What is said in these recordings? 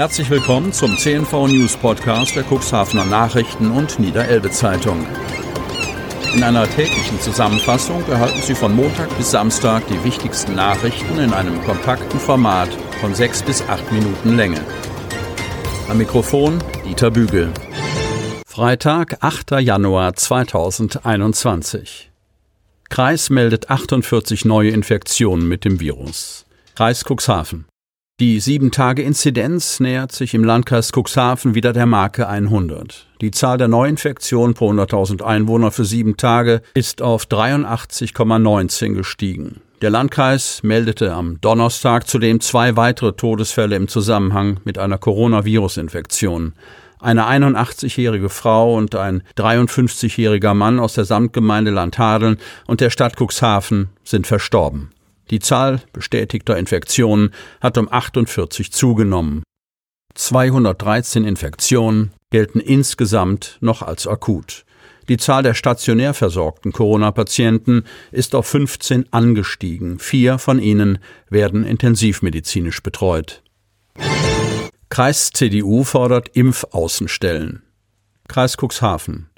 Herzlich willkommen zum CNV News Podcast der Cuxhavener Nachrichten und Niederelbe Zeitung. In einer täglichen Zusammenfassung erhalten Sie von Montag bis Samstag die wichtigsten Nachrichten in einem kompakten Format von sechs bis acht Minuten Länge. Am Mikrofon Dieter Bügel. Freitag, 8. Januar 2021. Kreis meldet 48 neue Infektionen mit dem Virus. Kreis Cuxhaven. Die 7-Tage-Inzidenz nähert sich im Landkreis Cuxhaven wieder der Marke 100. Die Zahl der Neuinfektionen pro 100.000 Einwohner für sieben Tage ist auf 83,19 gestiegen. Der Landkreis meldete am Donnerstag zudem zwei weitere Todesfälle im Zusammenhang mit einer Coronavirus-Infektion. Eine 81-jährige Frau und ein 53-jähriger Mann aus der Samtgemeinde Landhadeln und der Stadt Cuxhaven sind verstorben. Die Zahl bestätigter Infektionen hat um 48 zugenommen. 213 Infektionen gelten insgesamt noch als akut. Die Zahl der stationär versorgten Corona-Patienten ist auf 15 angestiegen. Vier von ihnen werden intensivmedizinisch betreut. Kreis CDU fordert Impfaußenstellen. Kreis Cuxhaven.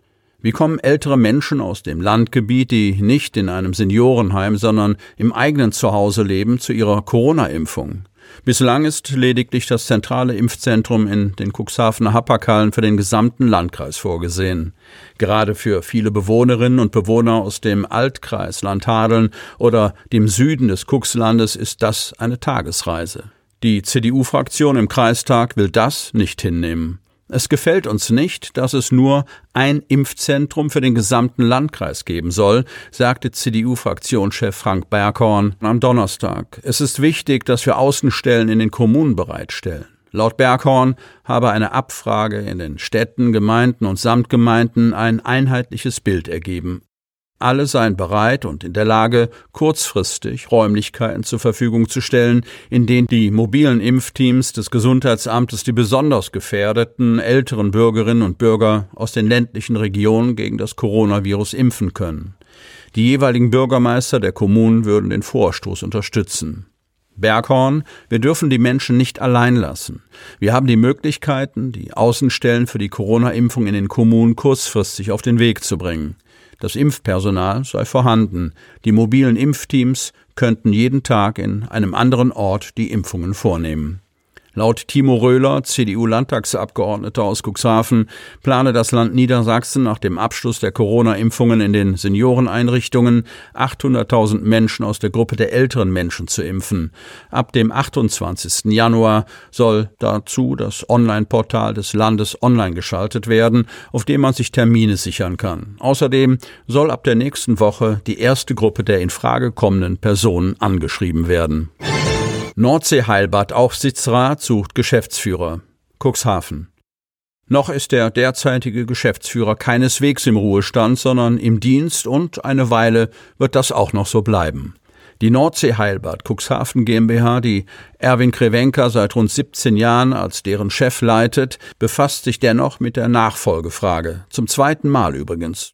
Wie kommen ältere Menschen aus dem Landgebiet, die nicht in einem Seniorenheim, sondern im eigenen Zuhause leben, zu ihrer Corona-Impfung? Bislang ist lediglich das zentrale Impfzentrum in den Cuxhavener Happerkallen für den gesamten Landkreis vorgesehen. Gerade für viele Bewohnerinnen und Bewohner aus dem Altkreis Landhadeln oder dem Süden des Cuxlandes ist das eine Tagesreise. Die CDU-Fraktion im Kreistag will das nicht hinnehmen. Es gefällt uns nicht, dass es nur ein Impfzentrum für den gesamten Landkreis geben soll, sagte CDU-Fraktionschef Frank Berghorn am Donnerstag. Es ist wichtig, dass wir Außenstellen in den Kommunen bereitstellen. Laut Berghorn habe eine Abfrage in den Städten, Gemeinden und Samtgemeinden ein einheitliches Bild ergeben. Alle seien bereit und in der Lage, kurzfristig Räumlichkeiten zur Verfügung zu stellen, in denen die mobilen Impfteams des Gesundheitsamtes die besonders gefährdeten älteren Bürgerinnen und Bürger aus den ländlichen Regionen gegen das Coronavirus impfen können. Die jeweiligen Bürgermeister der Kommunen würden den Vorstoß unterstützen. Berghorn, wir dürfen die Menschen nicht allein lassen. Wir haben die Möglichkeiten, die Außenstellen für die Corona-Impfung in den Kommunen kurzfristig auf den Weg zu bringen. Das Impfpersonal sei vorhanden. Die mobilen Impfteams könnten jeden Tag in einem anderen Ort die Impfungen vornehmen. Laut Timo Röhler, CDU-Landtagsabgeordneter aus Cuxhaven, plane das Land Niedersachsen nach dem Abschluss der Corona-Impfungen in den Senioreneinrichtungen 800.000 Menschen aus der Gruppe der älteren Menschen zu impfen. Ab dem 28. Januar soll dazu das Online-Portal des Landes online geschaltet werden, auf dem man sich Termine sichern kann. Außerdem soll ab der nächsten Woche die erste Gruppe der in Frage kommenden Personen angeschrieben werden. Nordsee-Heilbad Aufsichtsrat sucht Geschäftsführer. Cuxhaven. Noch ist der derzeitige Geschäftsführer keineswegs im Ruhestand, sondern im Dienst und eine Weile wird das auch noch so bleiben. Die Nordsee Heilbad Cuxhaven GmbH, die Erwin Krewenka seit rund 17 Jahren als deren Chef leitet, befasst sich dennoch mit der Nachfolgefrage. Zum zweiten Mal übrigens.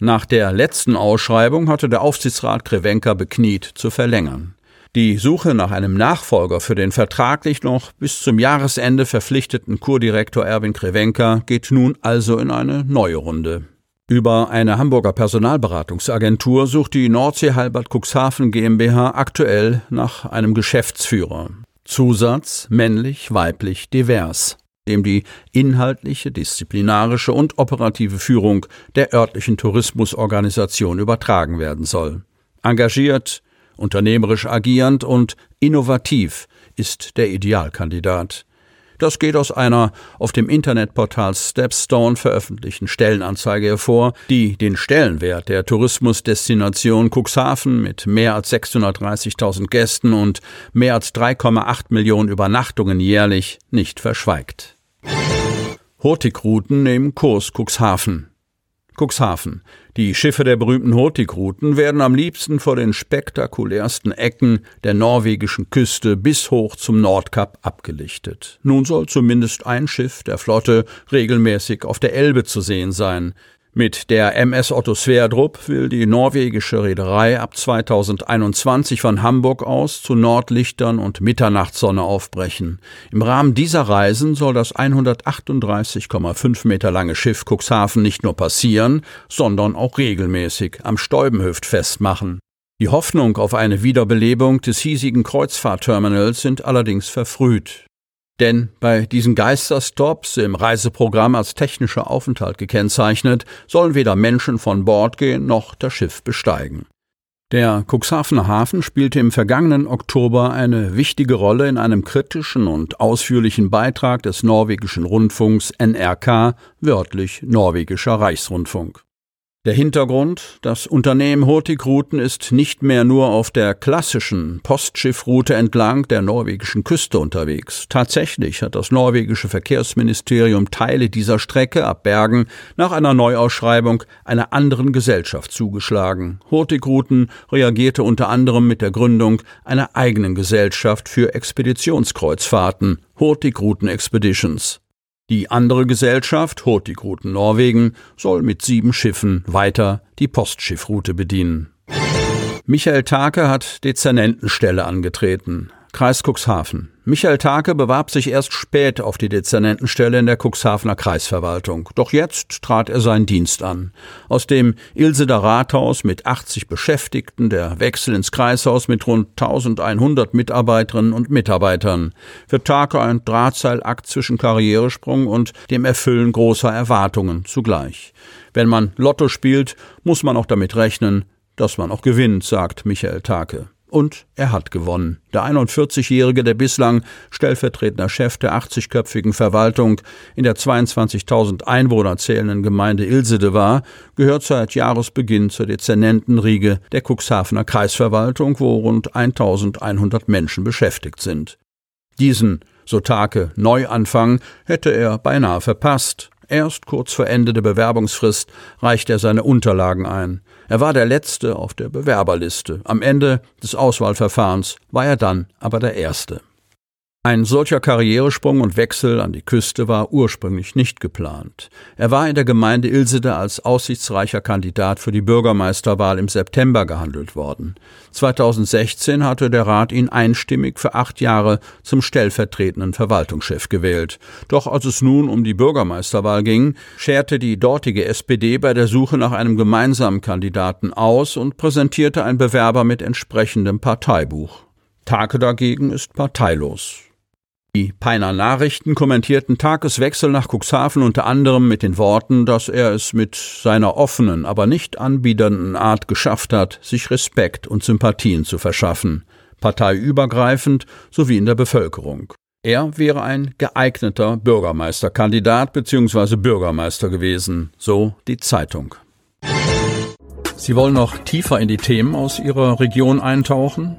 Nach der letzten Ausschreibung hatte der Aufsichtsrat Krewenka bekniet zu verlängern. Die Suche nach einem Nachfolger für den vertraglich noch bis zum Jahresende verpflichteten Kurdirektor Erwin Krewenka geht nun also in eine neue Runde. Über eine Hamburger Personalberatungsagentur sucht die Nordsee Halbert Cuxhaven GmbH aktuell nach einem Geschäftsführer. Zusatz männlich, weiblich, divers, dem die inhaltliche, disziplinarische und operative Führung der örtlichen Tourismusorganisation übertragen werden soll. Engagiert, Unternehmerisch agierend und innovativ ist der Idealkandidat. Das geht aus einer auf dem Internetportal Stepstone veröffentlichten Stellenanzeige hervor, die den Stellenwert der Tourismusdestination Cuxhaven mit mehr als 630.000 Gästen und mehr als 3,8 Millionen Übernachtungen jährlich nicht verschweigt. Hurtigruten nehmen Kurs Cuxhaven. Cuxhaven. Die Schiffe der berühmten Hurtigruten werden am liebsten vor den spektakulärsten Ecken der norwegischen Küste bis hoch zum Nordkap abgelichtet. Nun soll zumindest ein Schiff der Flotte regelmäßig auf der Elbe zu sehen sein. Mit der MS Otto Sverdrup will die norwegische Reederei ab 2021 von Hamburg aus zu Nordlichtern und Mitternachtssonne aufbrechen. Im Rahmen dieser Reisen soll das 138,5 Meter lange Schiff Cuxhaven nicht nur passieren, sondern auch regelmäßig am Stäubenhöft festmachen. Die Hoffnung auf eine Wiederbelebung des hiesigen Kreuzfahrtterminals sind allerdings verfrüht. Denn bei diesen Geisterstops im Reiseprogramm als technischer Aufenthalt gekennzeichnet, sollen weder Menschen von Bord gehen noch das Schiff besteigen. Der Cuxhavener Hafen spielte im vergangenen Oktober eine wichtige Rolle in einem kritischen und ausführlichen Beitrag des norwegischen Rundfunks NRK, wörtlich norwegischer Reichsrundfunk. Der Hintergrund, das Unternehmen Hurtigruten ist nicht mehr nur auf der klassischen Postschiffroute entlang der norwegischen Küste unterwegs. Tatsächlich hat das norwegische Verkehrsministerium Teile dieser Strecke ab Bergen nach einer Neuausschreibung einer anderen Gesellschaft zugeschlagen. Hurtigruten reagierte unter anderem mit der Gründung einer eigenen Gesellschaft für Expeditionskreuzfahrten, Hurtigruten Expeditions. Die andere Gesellschaft, Hurtigruten Norwegen, soll mit sieben Schiffen weiter die Postschiffroute bedienen. Michael Take hat Dezernentenstelle angetreten. Kreis Cuxhaven. Michael Take bewarb sich erst spät auf die Dezernentenstelle in der Cuxhavener Kreisverwaltung. Doch jetzt trat er seinen Dienst an. Aus dem Ilseder Rathaus mit 80 Beschäftigten, der Wechsel ins Kreishaus mit rund 1100 Mitarbeiterinnen und Mitarbeitern. Für Take ein Drahtseilakt zwischen Karrieresprung und dem Erfüllen großer Erwartungen zugleich. Wenn man Lotto spielt, muss man auch damit rechnen, dass man auch gewinnt, sagt Michael Take. Und er hat gewonnen. Der 41-Jährige, der bislang stellvertretender Chef der 80-köpfigen Verwaltung in der 22.000 Einwohner zählenden Gemeinde Ilsede war, gehört seit Jahresbeginn zur Dezernentenriege der Cuxhavener Kreisverwaltung, wo rund 1.100 Menschen beschäftigt sind. Diesen, so Tage, Neuanfang hätte er beinahe verpasst. Erst kurz vor Ende der Bewerbungsfrist reichte er seine Unterlagen ein. Er war der Letzte auf der Bewerberliste. Am Ende des Auswahlverfahrens war er dann aber der Erste. Ein solcher Karrieresprung und Wechsel an die Küste war ursprünglich nicht geplant. Er war in der Gemeinde Ilsede als aussichtsreicher Kandidat für die Bürgermeisterwahl im September gehandelt worden. 2016 hatte der Rat ihn einstimmig für acht Jahre zum stellvertretenden Verwaltungschef gewählt. Doch als es nun um die Bürgermeisterwahl ging, scherte die dortige SPD bei der Suche nach einem gemeinsamen Kandidaten aus und präsentierte einen Bewerber mit entsprechendem Parteibuch. Take dagegen ist parteilos. Die Peiner Nachrichten kommentierten Tageswechsel nach Cuxhaven unter anderem mit den Worten, dass er es mit seiner offenen, aber nicht anbiedernden Art geschafft hat, sich Respekt und Sympathien zu verschaffen, parteiübergreifend sowie in der Bevölkerung. Er wäre ein geeigneter Bürgermeisterkandidat bzw. Bürgermeister gewesen, so die Zeitung. Sie wollen noch tiefer in die Themen aus Ihrer Region eintauchen?